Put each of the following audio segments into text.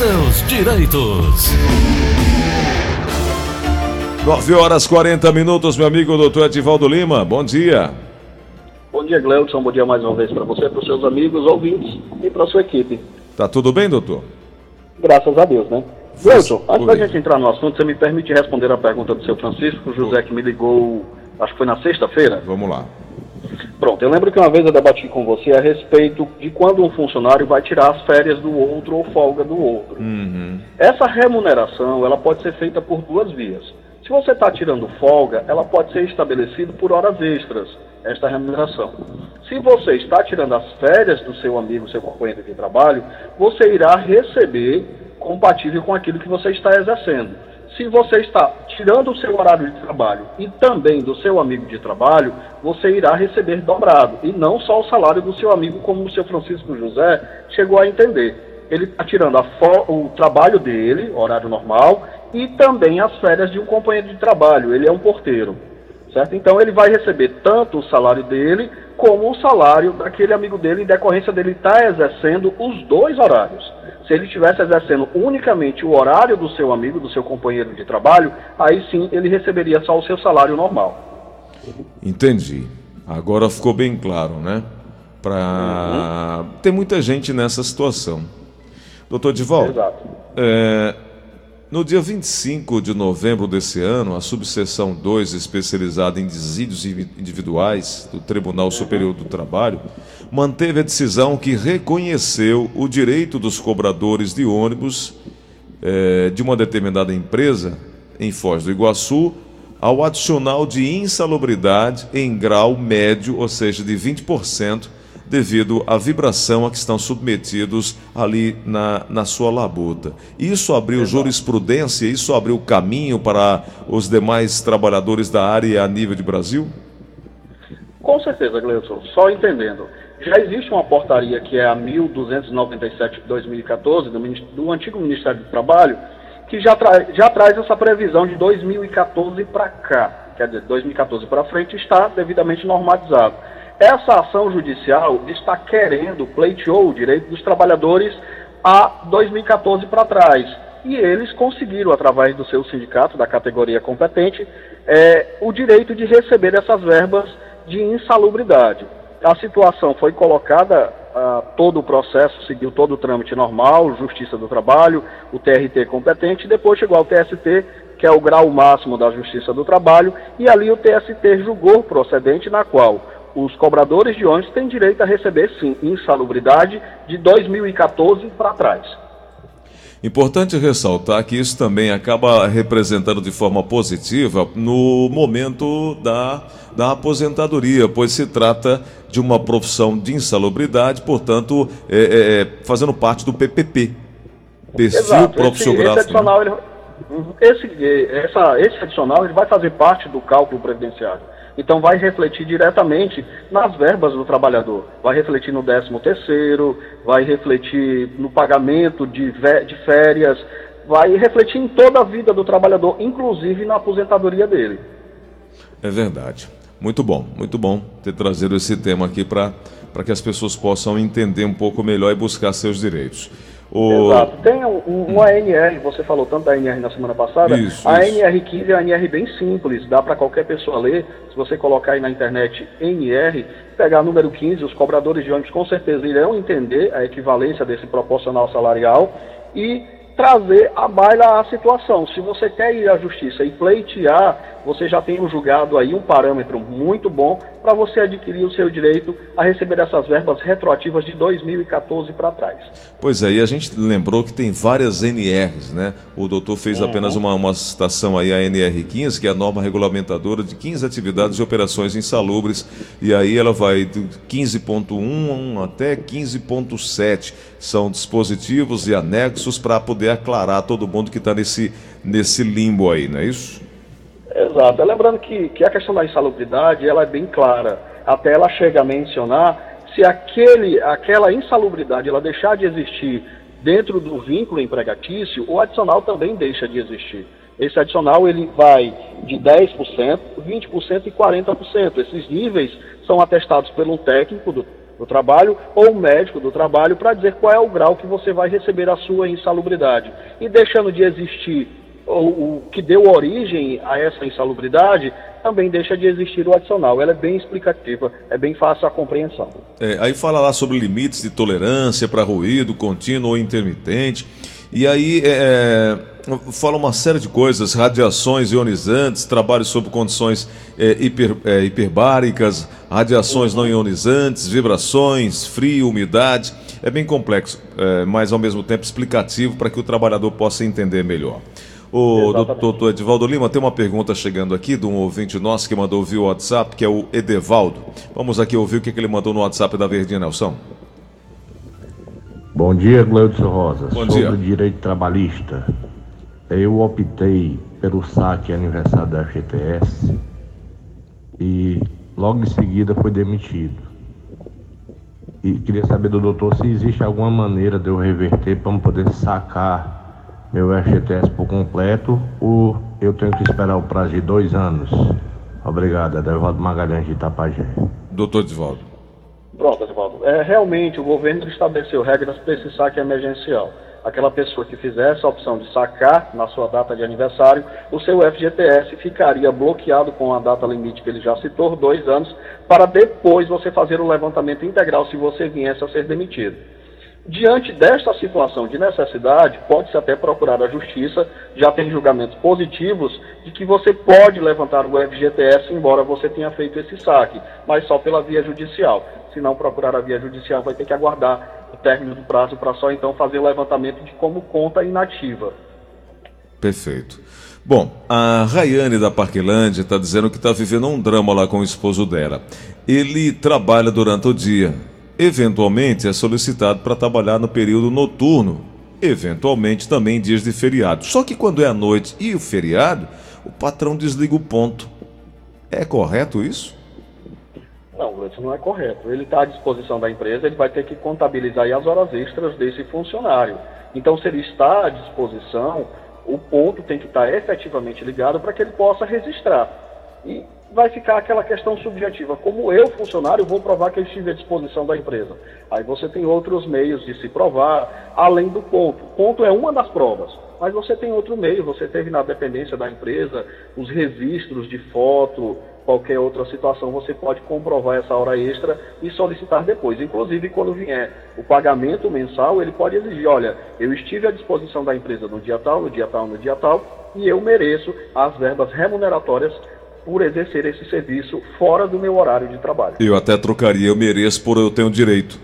seus direitos. 9 horas 40 minutos, meu amigo doutor Edivaldo Lima. Bom dia. Bom dia, Gleudson. Bom dia mais uma vez para você, para os seus amigos, ouvintes e para a sua equipe. Tá tudo bem, doutor? Graças a Deus, né? Gleudson, antes da gente entrar no assunto, você me permite responder a pergunta do seu Francisco, José, que me ligou, acho que foi na sexta-feira? Vamos lá. Pronto, eu lembro que uma vez eu debati com você a respeito de quando um funcionário vai tirar as férias do outro ou folga do outro. Uhum. Essa remuneração, ela pode ser feita por duas vias. Se você está tirando folga, ela pode ser estabelecida por horas extras, esta remuneração. Se você está tirando as férias do seu amigo, seu companheiro de trabalho, você irá receber compatível com aquilo que você está exercendo. Se você está tirando o seu horário de trabalho e também do seu amigo de trabalho, você irá receber dobrado, e não só o salário do seu amigo, como o seu Francisco José chegou a entender. Ele está tirando o trabalho dele, horário normal, e também as férias de um companheiro de trabalho. Ele é um porteiro, certo? Então ele vai receber tanto o salário dele como o salário daquele amigo dele, em decorrência dele estar tá exercendo os dois horários. Se ele estivesse exercendo unicamente o horário do seu amigo, do seu companheiro de trabalho, aí sim ele receberia só o seu salário normal. Entendi. Agora ficou bem claro, né? Pra... Uhum. Tem muita gente nessa situação. Doutor Divaldo, Exato. É, no dia 25 de novembro desse ano, a subseção 2, especializada em desídios individuais do Tribunal Superior do Trabalho, manteve a decisão que reconheceu o direito dos cobradores de ônibus eh, de uma determinada empresa em Foz do Iguaçu ao adicional de insalubridade em grau médio, ou seja, de 20%, devido à vibração a que estão submetidos ali na, na sua labuta. Isso abriu Exato. jurisprudência, isso abriu caminho para os demais trabalhadores da área a nível de Brasil? Com certeza, Gleison. Só entendendo. Já existe uma portaria que é a 1297 de 2014, do, do antigo Ministério do Trabalho, que já, tra já traz essa previsão de 2014 para cá. Quer dizer, 2014 para frente está devidamente normatizado. Essa ação judicial está querendo, pleiteou o direito dos trabalhadores a 2014 para trás. E eles conseguiram, através do seu sindicato, da categoria competente, é, o direito de receber essas verbas de insalubridade. A situação foi colocada, uh, todo o processo seguiu todo o trâmite normal, Justiça do Trabalho, o TRT competente, depois chegou ao TST, que é o grau máximo da Justiça do Trabalho, e ali o TST julgou procedente na qual os cobradores de ônibus têm direito a receber, sim, insalubridade de 2014 para trás. Importante ressaltar que isso também acaba representando de forma positiva no momento da, da aposentadoria, pois se trata de uma profissão de insalubridade, portanto, é, é, é fazendo parte do PPP. Perfil Exato. profissional. Esse, esse, adicional, ele, esse, essa, esse adicional ele vai fazer parte do cálculo previdenciário. Então vai refletir diretamente nas verbas do trabalhador, vai refletir no 13 terceiro, vai refletir no pagamento de, de férias, vai refletir em toda a vida do trabalhador, inclusive na aposentadoria dele. É verdade. Muito bom, muito bom ter trazido esse tema aqui para que as pessoas possam entender um pouco melhor e buscar seus direitos. O... Exato. Tem um, uma ANR, você falou tanto da ANR na semana passada. Isso, a isso. ANR15 é uma ANR bem simples, dá para qualquer pessoa ler. Se você colocar aí na internet NR, pegar número 15, os cobradores de ônibus com certeza irão entender a equivalência desse proporcional salarial e trazer à baila a situação. Se você quer ir à justiça e pleitear, você já tem um julgado aí, um parâmetro muito bom para você adquirir o seu direito a receber essas verbas retroativas de 2014 para trás. Pois é, e a gente lembrou que tem várias NRs, né? O doutor fez uhum. apenas uma, uma citação aí, a NR15, que é a norma regulamentadora de 15 atividades e operações insalubres, e aí ela vai de 15.1 até 15.7. São dispositivos e anexos para poder aclarar todo mundo que está nesse, nesse limbo aí, não é isso? Exato. Lembrando que, que a questão da insalubridade ela é bem clara. Até ela chega a mencionar se aquele, aquela insalubridade ela deixar de existir dentro do vínculo empregatício, o adicional também deixa de existir. Esse adicional ele vai de 10%, 20% e 40%. Esses níveis são atestados pelo técnico do, do trabalho ou o médico do trabalho para dizer qual é o grau que você vai receber a sua insalubridade. E deixando de existir o, que deu origem a essa insalubridade, também deixa de existir o adicional. Ela é bem explicativa, é bem fácil a compreensão. É, aí fala lá sobre limites de tolerância para ruído contínuo ou intermitente. E aí é, fala uma série de coisas, radiações ionizantes, trabalho sob condições é, hiper, é, hiperbáricas, radiações não ionizantes, vibrações, frio, umidade. É bem complexo, é, mas ao mesmo tempo explicativo para que o trabalhador possa entender melhor. O doutor Edivaldo Lima tem uma pergunta chegando aqui de um ouvinte nosso que mandou via WhatsApp, que é o Edevaldo. Vamos aqui ouvir o que, ele mandou no WhatsApp da Verdinha Nelson. Bom dia, Gleudson Rosa. Bom Sobre dia. direito trabalhista, eu optei pelo saque aniversário da FGTS e logo em seguida foi demitido. E queria saber do doutor se existe alguma maneira de eu reverter para poder sacar meu FGTS por completo ou eu tenho que esperar o prazo de dois anos. Obrigado, Edevaldo Magalhães de Itapajé. Doutor Edivaldo. Pronto, Edvaldo. É, realmente, o governo estabeleceu regras para esse saque emergencial. Aquela pessoa que fizesse a opção de sacar na sua data de aniversário, o seu FGTS ficaria bloqueado com a data limite que ele já citou, dois anos, para depois você fazer o levantamento integral se você viesse a ser demitido. Diante desta situação de necessidade, pode-se até procurar a justiça, já tem julgamentos positivos de que você pode levantar o FGTS, embora você tenha feito esse saque, mas só pela via judicial. Se não procurar a via judicial, vai ter que aguardar o término do prazo para só então fazer o levantamento de como conta inativa. Perfeito. Bom, a Rayane da Parquelândia está dizendo que está vivendo um drama lá com o esposo dela. Ele trabalha durante o dia. Eventualmente é solicitado para trabalhar no período noturno. Eventualmente também dias de feriado. Só que quando é a noite e o feriado, o patrão desliga o ponto. É correto isso? Não, isso não é correto. Ele está à disposição da empresa, ele vai ter que contabilizar as horas extras desse funcionário. Então, se ele está à disposição, o ponto tem que estar efetivamente ligado para que ele possa registrar. E vai ficar aquela questão subjetiva. Como eu, funcionário, vou provar que ele estive à disposição da empresa. Aí você tem outros meios de se provar, além do ponto. Ponto é uma das provas. Mas você tem outro meio, você teve na dependência da empresa os registros de foto, qualquer outra situação, você pode comprovar essa hora extra e solicitar depois. Inclusive, quando vier o pagamento mensal, ele pode exigir, olha, eu estive à disposição da empresa no dia tal, no dia tal, no dia tal, e eu mereço as verbas remuneratórias por exercer esse serviço fora do meu horário de trabalho. Eu até trocaria, eu mereço por eu ter o direito.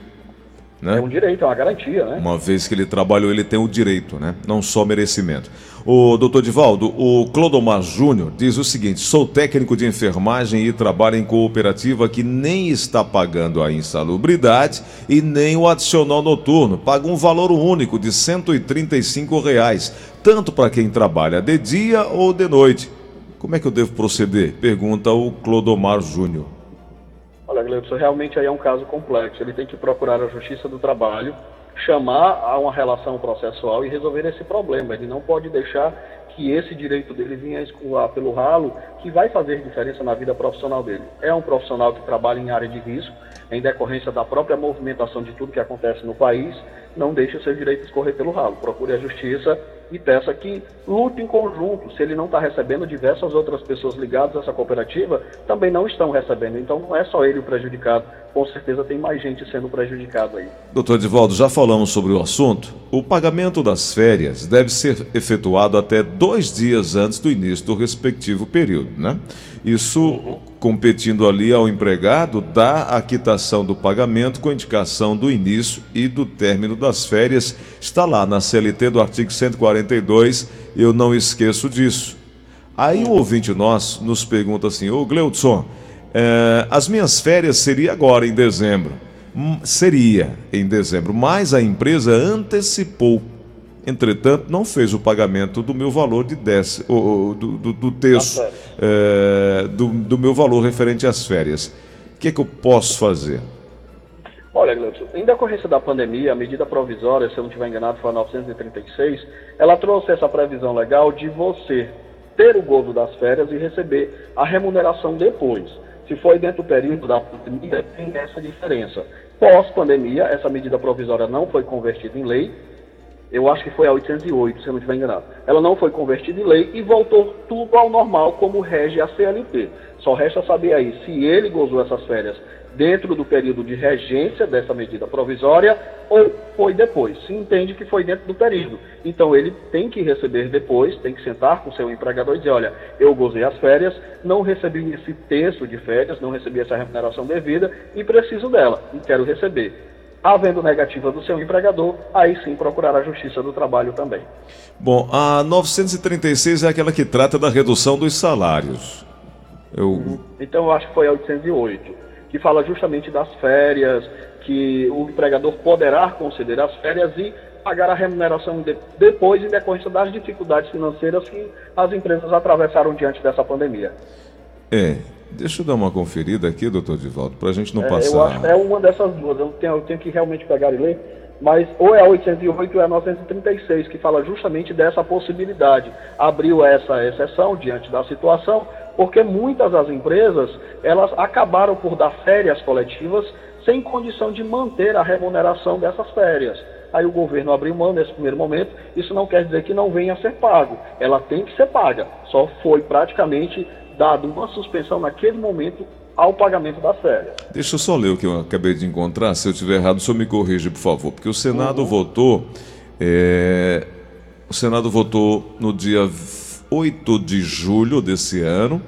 Né? É um direito, é uma garantia, né? Uma vez que ele trabalhou, ele tem o direito, né? Não só merecimento. O doutor Divaldo, o Clodomar Júnior diz o seguinte: sou técnico de enfermagem e trabalho em cooperativa que nem está pagando a insalubridade e nem o adicional noturno. Paga um valor único de 135 reais, tanto para quem trabalha de dia ou de noite. Como é que eu devo proceder? Pergunta o Clodomar Júnior. Olha, Gleudson, realmente aí é um caso complexo. Ele tem que procurar a Justiça do Trabalho, chamar a uma relação processual e resolver esse problema. Ele não pode deixar que esse direito dele venha escoar pelo ralo, que vai fazer diferença na vida profissional dele. É um profissional que trabalha em área de risco, em decorrência da própria movimentação de tudo que acontece no país, não deixe o seu direito escorrer pelo ralo. Procure a justiça e peça que lute em conjunto. Se ele não está recebendo, diversas outras pessoas ligadas a essa cooperativa também não estão recebendo. Então não é só ele o prejudicado, com certeza tem mais gente sendo prejudicado aí. Doutor Edivaldo, já falamos sobre o assunto. O pagamento das férias deve ser efetuado até dois dias antes do início do respectivo período, né? Isso competindo ali ao empregado da a quitação do pagamento com indicação do início e do término das férias. Está lá na CLT do artigo 142, eu não esqueço disso. Aí o ouvinte nosso nos pergunta assim, ô Gleudson, eh, as minhas férias seria agora em dezembro. Hum, Seria em dezembro, mas a empresa antecipou. Entretanto, não fez o pagamento do meu valor de décimo, ou, ou, do, do, do terço, eh, do, do meu valor referente às férias. O que é que eu posso fazer? Olha, Gleudson, em decorrência da pandemia, a medida provisória, se eu não estiver enganado, foi a 936, ela trouxe essa previsão legal de você ter o gozo das férias e receber a remuneração depois. Se foi dentro do período da pandemia, tem essa diferença. Pós-pandemia, essa medida provisória não foi convertida em lei, eu acho que foi a 808, se eu não estiver enganado. Ela não foi convertida em lei e voltou tudo ao normal, como rege a CLT. Só resta saber aí se ele gozou essas férias dentro do período de regência dessa medida provisória ou foi depois. Se entende que foi dentro do período. Então ele tem que receber depois, tem que sentar com seu empregador e dizer, olha, eu gozei as férias, não recebi esse terço de férias, não recebi essa remuneração devida e preciso dela e quero receber. Havendo negativa do seu empregador, aí sim procurar a Justiça do Trabalho também. Bom, a 936 é aquela que trata da redução dos salários. Eu... Então eu acho que foi a 808, que fala justamente das férias, que o empregador poderá conceder as férias e pagar a remuneração de, depois em decorrência das dificuldades financeiras que as empresas atravessaram diante dessa pandemia. É, Deixa eu dar uma conferida aqui, doutor Divaldo, para a gente não é, passar. Eu acho que é uma dessas duas, eu tenho, eu tenho que realmente pegar e ler, mas ou é a 808 ou é a 936, que fala justamente dessa possibilidade. Abriu essa exceção diante da situação, porque muitas das empresas, elas acabaram por dar férias coletivas sem condição de manter a remuneração dessas férias. Aí o governo abriu mão nesse primeiro momento, isso não quer dizer que não venha a ser pago. Ela tem que ser paga. Só foi praticamente dado uma suspensão naquele momento ao pagamento das férias. Deixa eu só ler o que eu acabei de encontrar. Se eu estiver errado, o senhor me corrija, por favor. Porque o Senado uhum. votou. É, o Senado votou no dia 8 de julho desse ano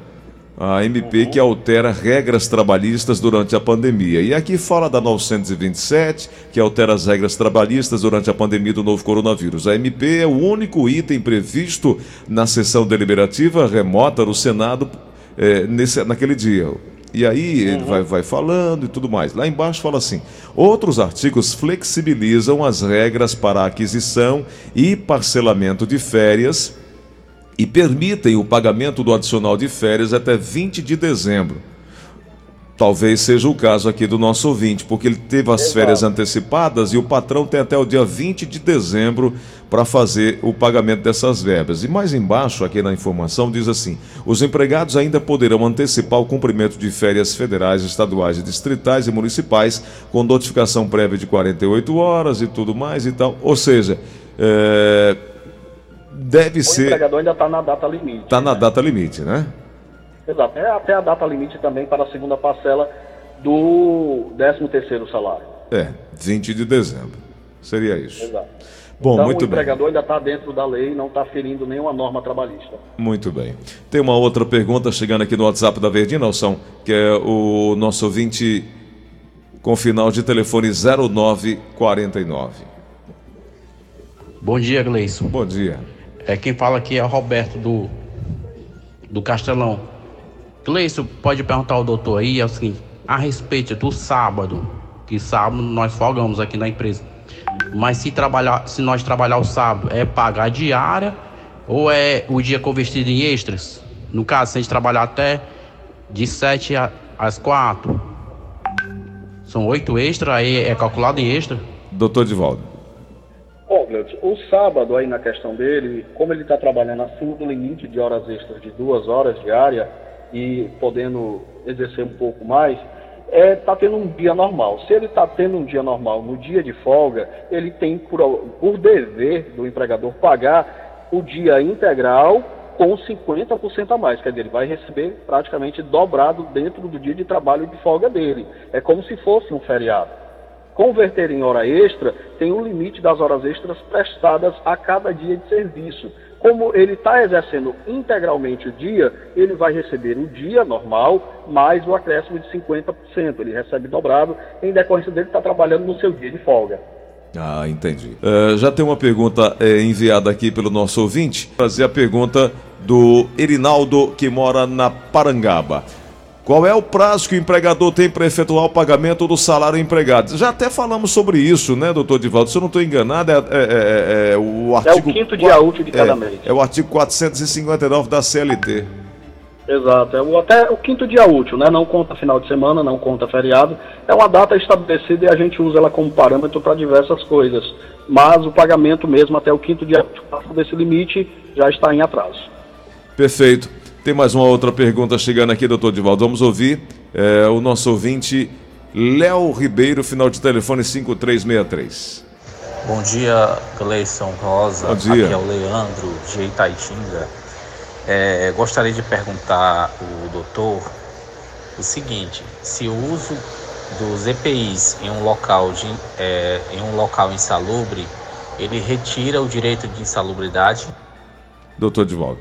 a MP que altera regras trabalhistas durante a pandemia. E aqui fala da 927, que altera as regras trabalhistas durante a pandemia do novo coronavírus. A MP é o único item previsto na sessão deliberativa remota do Senado é, nesse, naquele dia. E aí ele vai, vai falando e tudo mais. Lá embaixo fala assim: outros artigos flexibilizam as regras para aquisição e parcelamento de férias e permitem o pagamento do adicional de férias até 20 de dezembro. Talvez seja o caso aqui do nosso ouvinte, porque ele teve as Exato. férias antecipadas e o patrão tem até o dia 20 de dezembro para fazer o pagamento dessas verbas. E mais embaixo, aqui na informação, diz assim: os empregados ainda poderão antecipar o cumprimento de férias federais, estaduais, distritais e municipais, com notificação prévia de 48 horas e tudo mais e tal. Ou seja, é deve o ser. O empregador ainda está na data limite. Está na data limite, né? Exato. É até a data limite também para a segunda parcela do 13 terceiro salário. É, 20 de dezembro. Seria isso. Exato. Bom, então, muito o empregador bem. ainda está dentro da lei, não está ferindo nenhuma norma trabalhista. Muito bem. Tem uma outra pergunta chegando aqui no WhatsApp da Verdinha, Nelson, que é o nosso ouvinte com final de telefone 0949. Bom dia, Gleison. Bom dia. É, quem fala aqui é o Roberto do, do Castelão. Gleison, pode perguntar ao doutor aí, assim, a respeito do sábado, que sábado nós folgamos aqui na empresa. Mas se trabalhar, se nós trabalhar o sábado, é pagar diária ou é o dia convertido em extras? No caso, se a gente trabalhar até de 7 às 4, são oito extras, aí é calculado em extra? Doutor Divaldo. O sábado aí na questão dele, como ele está trabalhando acima do limite de horas extras de duas horas diária e podendo exercer um pouco mais, está é, tá tendo um dia normal. Se ele está tendo um dia normal no dia de folga, ele tem por, por dever do empregador pagar o dia integral com 50% a mais. Quer dizer, ele vai receber praticamente dobrado dentro do dia de trabalho de folga dele. É como se fosse um feriado converter em hora extra tem um limite das horas extras prestadas a cada dia de serviço. Como ele está exercendo integralmente o dia, ele vai receber o dia normal mais o acréscimo de 50%. Ele recebe dobrado em decorrência dele estar tá trabalhando no seu dia de folga. Ah, entendi. Uh, já tem uma pergunta é, enviada aqui pelo nosso ouvinte. Fazer a pergunta do Erinaldo, que mora na Parangaba. Qual é o prazo que o empregador tem para efetuar o pagamento do salário empregado? Já até falamos sobre isso, né, doutor Divaldo? Se eu não estou enganado, é, é, é, é, o artigo. É o quinto dia útil de cada mês. É o artigo 459 da CLT. Exato, é o, até o quinto dia útil, né? Não conta final de semana, não conta feriado. É uma data estabelecida e a gente usa ela como parâmetro para diversas coisas. Mas o pagamento mesmo até o quinto dia útil, desse limite, já está em atraso. Perfeito. Tem mais uma outra pergunta chegando aqui, doutor Divaldo. Vamos ouvir. é, o nosso ouvinte Léo Ribeiro, final de telefone 5363. Bom dia, Gleison Rosa. Bom dia. Aqui é o Leandro de Itaitinga. É, gostaria de perguntar ao doutor o seguinte: se o uso dos EPIs em um local, de, é, em um local insalubre, ele retira o direito de insalubridade? Doutor Divaldo.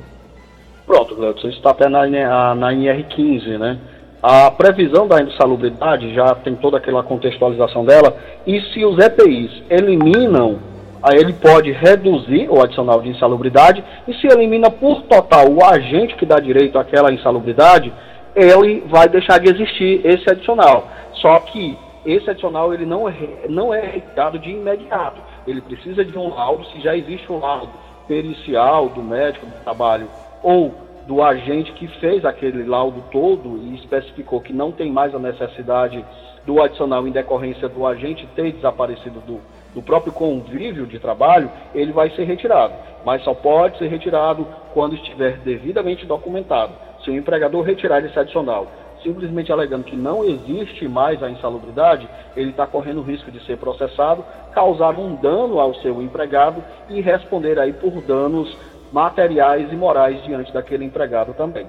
Pronto, Gleudson, isso está até na, na NR15, né? A previsão da insalubridade já tem toda aquela contextualização dela, e se os EPIs eliminam, aí ele pode reduzir o adicional de insalubridade, e se elimina por total o agente que dá direito àquela insalubridade, ele vai deixar de existir esse adicional. Só que esse adicional ele não é, não é retirado de imediato. Ele precisa de um laudo, se já existe um laudo pericial do médico do trabalho ou do agente que fez aquele laudo todo e especificou que não tem mais a necessidade do adicional em decorrência do agente ter desaparecido do, do próprio convívio de trabalho, ele vai ser retirado. Mas só pode ser retirado quando estiver devidamente documentado. Se o empregador retirar esse adicional simplesmente alegando que não existe mais a insalubridade, ele está correndo o risco de ser processado, causar um dano ao seu empregado e responder aí por danos materiais e morais diante daquele empregado também.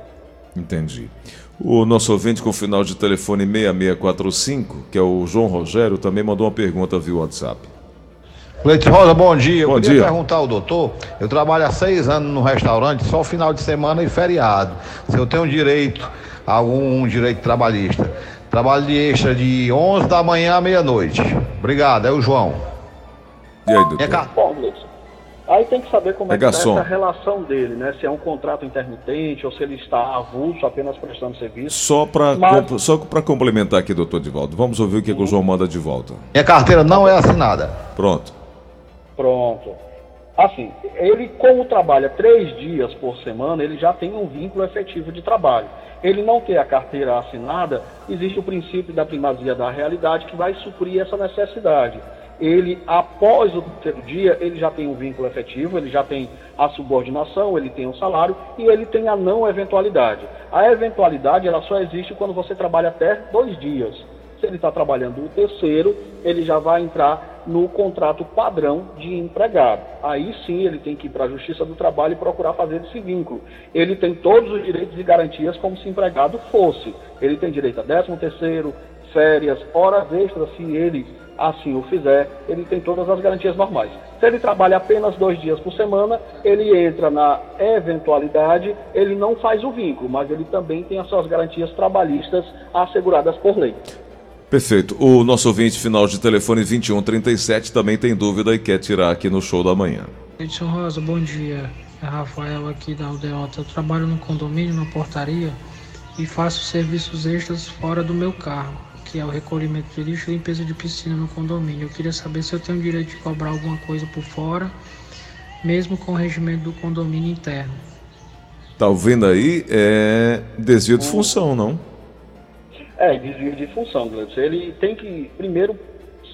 Entendi. O nosso ouvinte com o final de telefone 6645, que é o João Rogério, também mandou uma pergunta via WhatsApp. Leite Rosa, bom dia. Bom eu queria dia. perguntar ao doutor, eu trabalho há seis anos no restaurante, só final de semana e feriado. Se eu tenho direito, a algum direito trabalhista. Trabalho de extra de 11 da manhã à meia-noite. Obrigado, é o João. E aí, doutor? É ca- Bom, Gleison, aí tem que saber como É é, que está garçom. essa relação dele, né? Se é um contrato intermitente ou se ele está avulso, apenas prestando serviço. Só para Mas- só pra complementar aqui, doutor Divaldo, vamos ouvir o que, que o João manda de volta. Minha carteira não é assinada. Pronto. Pronto. Assim, ele como trabalha três dias por semana, ele já tem um vínculo efetivo de trabalho. Ele não ter a carteira assinada, existe o princípio da primazia da realidade que vai suprir essa necessidade. Ele, após o terceiro dia, ele já tem um vínculo efetivo, ele já tem a subordinação, ele tem um salário e ele tem a não eventualidade. A eventualidade, ela só existe quando você trabalha até dois dias. Se ele está trabalhando o terceiro, ele já vai entrar no contrato padrão de empregado. Aí sim ele tem que ir para a Justiça do Trabalho e procurar fazer esse vínculo. Ele tem todos os direitos e garantias como se empregado fosse. Ele tem direito a 13 terceiro, férias, horas extras, se ele assim o fizer, ele tem todas as garantias normais. Se ele trabalha apenas dois dias por semana, ele entra na eventualidade, ele não faz o vínculo, mas ele também tem as suas garantias trabalhistas asseguradas por lei. Perfeito. O nosso ouvinte final de telefone 2137 também tem dúvida e quer tirar aqui no show da manhã. Edson Rosa, bom dia. É Rafael aqui da Aldeota. Eu trabalho no condomínio, na portaria, e faço serviços extras fora do meu carro, que é o recolhimento de lixo e limpeza de piscina no condomínio. Eu queria saber se eu tenho direito de cobrar alguma coisa por fora, mesmo com o regimento do condomínio interno. Tá ouvindo aí? É desvio de função, não? É, desvio de função, Gleudson. Ele tem que, primeiro,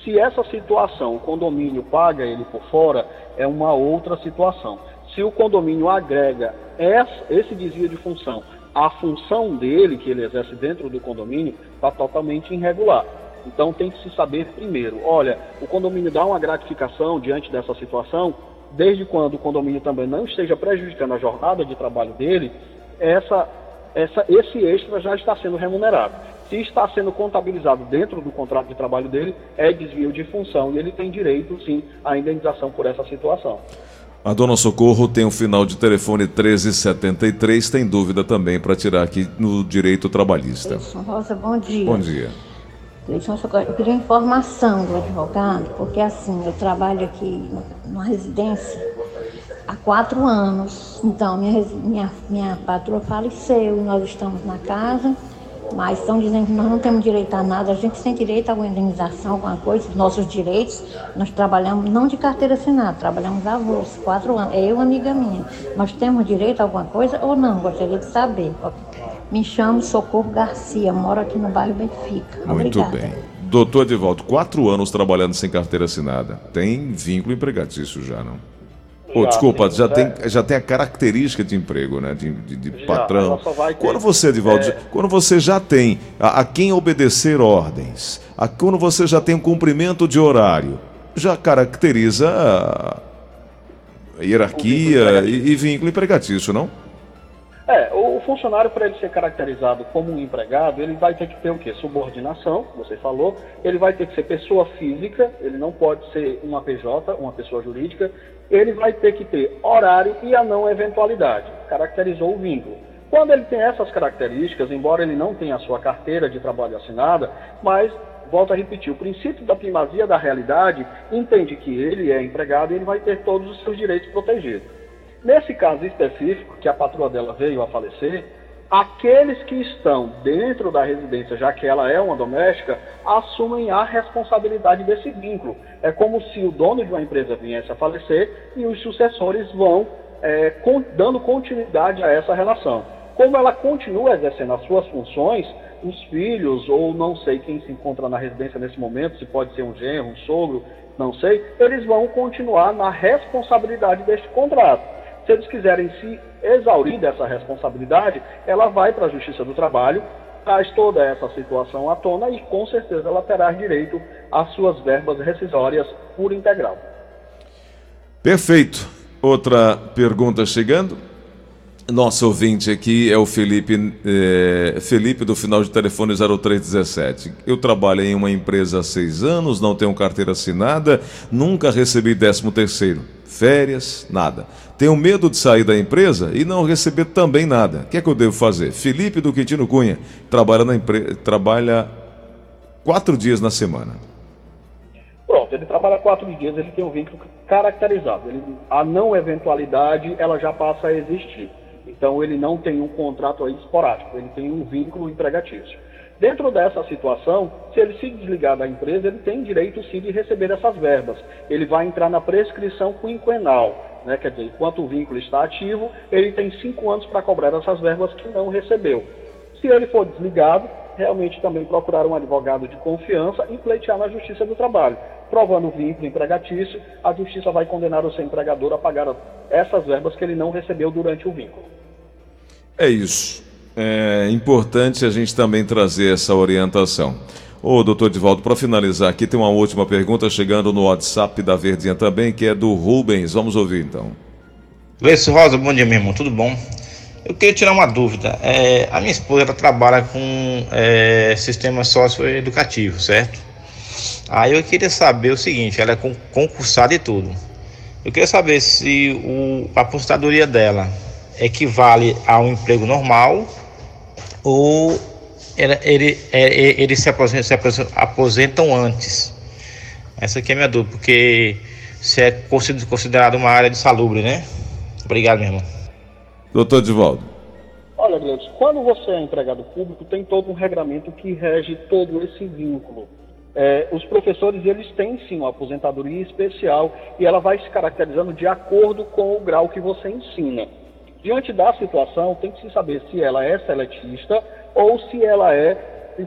se essa situação, o condomínio paga ele por fora, é uma outra situação. Se o condomínio agrega essa- esse desvio de função à função dele, que ele exerce dentro do condomínio, está totalmente irregular. Então tem que se saber primeiro, olha, o condomínio dá uma gratificação diante dessa situação, desde quando o condomínio também não esteja prejudicando a jornada de trabalho dele, essa, essa, esse extra já está sendo remunerado. Se está sendo contabilizado dentro do contrato de trabalho dele, é desvio de função e ele tem direito, sim, à indenização por essa situação. A dona Socorro tem um final de telefone 1373, tem dúvida também para tirar aqui no direito trabalhista. Rosa, bom dia. Bom dia. Eu queria informação do advogado, porque assim, eu trabalho aqui numa residência há quatro anos. Então, minha, minha, minha patroa faleceu nós estamos na casa, mas estão dizendo que nós não temos direito a nada, a gente tem direito a alguma indenização, alguma coisa, nossos direitos. Nós trabalhamos não de carteira assinada, trabalhamos avulso, quatro anos. É eu amiga minha. Nós temos direito a alguma coisa ou não? Gostaria de saber. Me chamo Socorro Garcia, moro aqui no bairro Benfica. Muito Obrigada. bem. Doutor Edivaldo, quatro anos trabalhando sem carteira assinada. Tem vínculo empregatício já, não? Oh, desculpa, já é. tem, já tem a característica de emprego, né? De, de- de Já, patrão. Quando você, Edivaldo, é. quando você já tem a, a quem obedecer ordens, a, quando você já tem um cumprimento de horário, já caracteriza a hierarquia e, e vínculo empregatício, não? É, o funcionário, para ele ser caracterizado como um empregado, ele vai ter que ter o quê? Subordinação, você falou. Ele vai ter que ser pessoa física, ele não pode ser uma PJ, uma pessoa jurídica. Ele vai ter que ter horário e a não eventualidade. Caracterizou o vínculo. Quando ele tem essas características, embora ele não tenha a sua carteira de trabalho assinada, mas, volto a repetir, o princípio da primazia da realidade entende que ele é empregado e ele vai ter todos os seus direitos protegidos. Nesse caso específico, que a patroa dela veio a falecer, aqueles que estão dentro da residência, já que ela é uma doméstica, assumem a responsabilidade desse vínculo. É como se o dono de uma empresa viesse a falecer e os sucessores vão é, dando continuidade a essa relação. Como ela continua exercendo as suas funções, os filhos, ou não sei quem se encontra na residência nesse momento, se pode ser um genro, um sogro, não sei, eles vão continuar na responsabilidade deste contrato. Se eles quiserem se exaurir dessa responsabilidade, ela vai para a Justiça do Trabalho, traz toda essa situação à tona e com certeza ela terá direito às suas verbas rescisórias por integral. Perfeito. Outra pergunta chegando. Nosso ouvinte aqui é o Felipe, eh, Felipe do final de telefone 0317. Eu trabalho em uma empresa há seis anos, não tenho carteira assinada, nunca recebi 13 terceiro, férias, nada. Tenho medo de sair da empresa e não receber também nada. O que é que eu devo fazer? Felipe do Quintino Cunha trabalha na empresa, trabalha quatro dias na semana. Pronto, ele trabalha quatro dias, ele tem um vínculo caracterizado. Ele- a não eventualidade, ela já passa a existir. Então, ele não tem um contrato aí esporádico, ele tem um vínculo empregatício. Dentro dessa situação, se ele se desligar da empresa, ele tem direito sim de receber essas verbas. Ele vai entrar na prescrição quinquenal, né? quer dizer, enquanto o vínculo está ativo, ele tem cinco anos para cobrar essas verbas que não recebeu. Se ele for desligado, realmente também procurar um advogado de confiança e pleitear na Justiça do Trabalho. Provando o vínculo empregatício, a Justiça vai condenar o seu empregador a pagar essas verbas que ele não recebeu durante o vínculo. É isso. É importante a gente também trazer essa orientação. Ô, doutor Divaldo, para finalizar aqui, tem uma última pergunta chegando no WhatsApp da Verdinha também, que é do Rubens. Vamos ouvir então. Gleice Rosa, bom dia, meu irmão, tudo bom? Eu queria tirar uma dúvida. É, a minha esposa ela trabalha com é, sistema socioeducativo, certo? Aí eu queria saber o seguinte: ela é con- concursada e tudo. Eu queria saber se o, a aposentadoria dela equivale a um emprego normal ou ela- ele, é, eles se aposentam, se aposentam- aposentam antes. Essa aqui é a minha dúvida, porque se é consider- considerado uma área de salubre, né? Obrigado, meu irmão. Doutor Divaldo. Olha, Gleudson, quando você é empregado público, tem todo um regramento que rege todo esse vínculo. É, os professores, eles têm sim uma aposentadoria especial e ela vai se caracterizando de acordo com o grau que você ensina. Diante da situação, tem que se saber se ela é seletista ou se ela é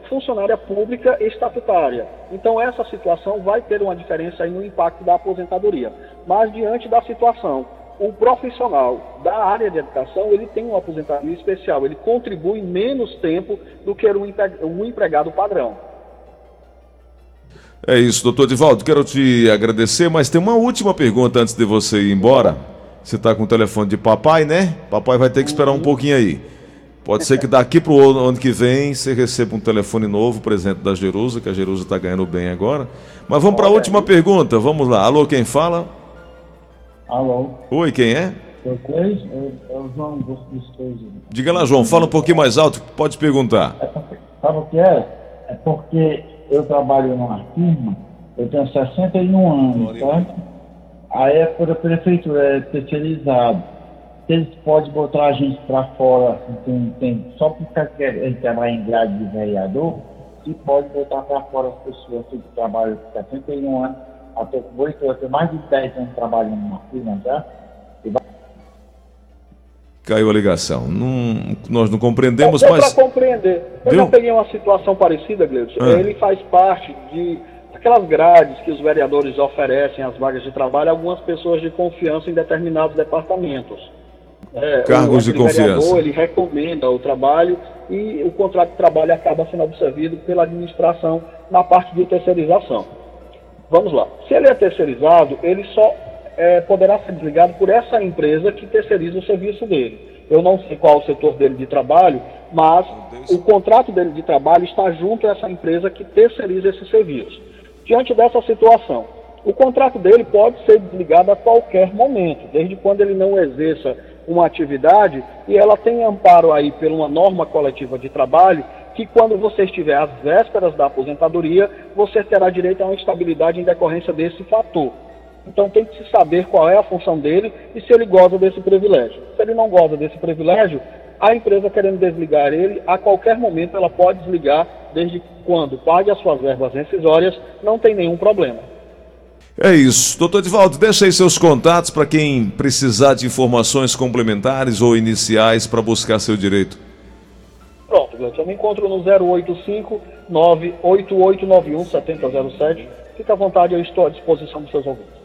funcionária pública estatutária. Então, essa situação vai ter uma diferença aí no impacto da aposentadoria. Mas, diante da situação, o profissional da área de educação, ele tem uma aposentadoria especial, ele contribui menos tempo do que um empre- um empregado padrão. É isso, doutor Divaldo. Quero te agradecer, mas tem uma última pergunta antes de você ir embora. Você está com o telefone de papai, né? Papai vai ter que esperar um pouquinho aí. Pode ser que daqui para o ano que vem você receba um telefone novo, presente da Jerusa, que a Jerusa está ganhando bem agora. Mas vamos para a última pergunta. Vamos lá. Alô, quem fala? Alô, Oi, quem é? É o João. Diga lá, João. Fala um pouquinho mais alto. Pode perguntar. Sabe o que é? É porque eu trabalho numa firma, eu tenho 61 anos, certo? Aí é por a prefeitura, é terceirizado. Se eles podem botar a gente pra fora, assim, tem, tem, só porque ele trabalha em grade de vereador, se pode botar pra fora as pessoas que trabalham com 61 anos, até com 8 anos, mais de 10 anos trabalhando numa firma já. Caiu a ligação. Não- nós não compreendemos, Deu mas. para compreender. Eu Viu? já peguei uma situação parecida, Gleudson. Ah. Ele faz parte de aquelas grades que os vereadores oferecem às vagas de trabalho a algumas pessoas de confiança em determinados departamentos. É, Cargos de confiança. Vereador, ele recomenda o trabalho e o contrato de trabalho acaba sendo observado pela administração na parte de terceirização. Vamos lá. Se ele é terceirizado, ele só é, poderá ser desligado por essa empresa que terceiriza o serviço dele. Eu não sei qual o setor dele de trabalho, mas o contrato dele de trabalho está junto a essa empresa que terceiriza esse serviço. Diante dessa situação, o contrato dele pode ser desligado a qualquer momento, desde quando ele não exerça uma atividade e ela tem amparo aí por uma norma coletiva de trabalho que quando você estiver às vésperas da aposentadoria, você terá direito a uma estabilidade em decorrência desse fator. Então tem que se saber qual é a função dele e se ele goza desse privilégio. Se ele não goza desse privilégio, a empresa querendo desligar ele, a qualquer momento ela pode desligar, desde quando pague as suas verbas rescisórias, não tem nenhum problema. É isso. Doutor Edivaldo, deixa aí seus contatos para quem precisar de informações complementares ou iniciais para buscar seu direito. Pronto, Gleison, eu me encontro no 085 98891 7007. Fique à vontade, eu estou à disposição dos seus ouvintes.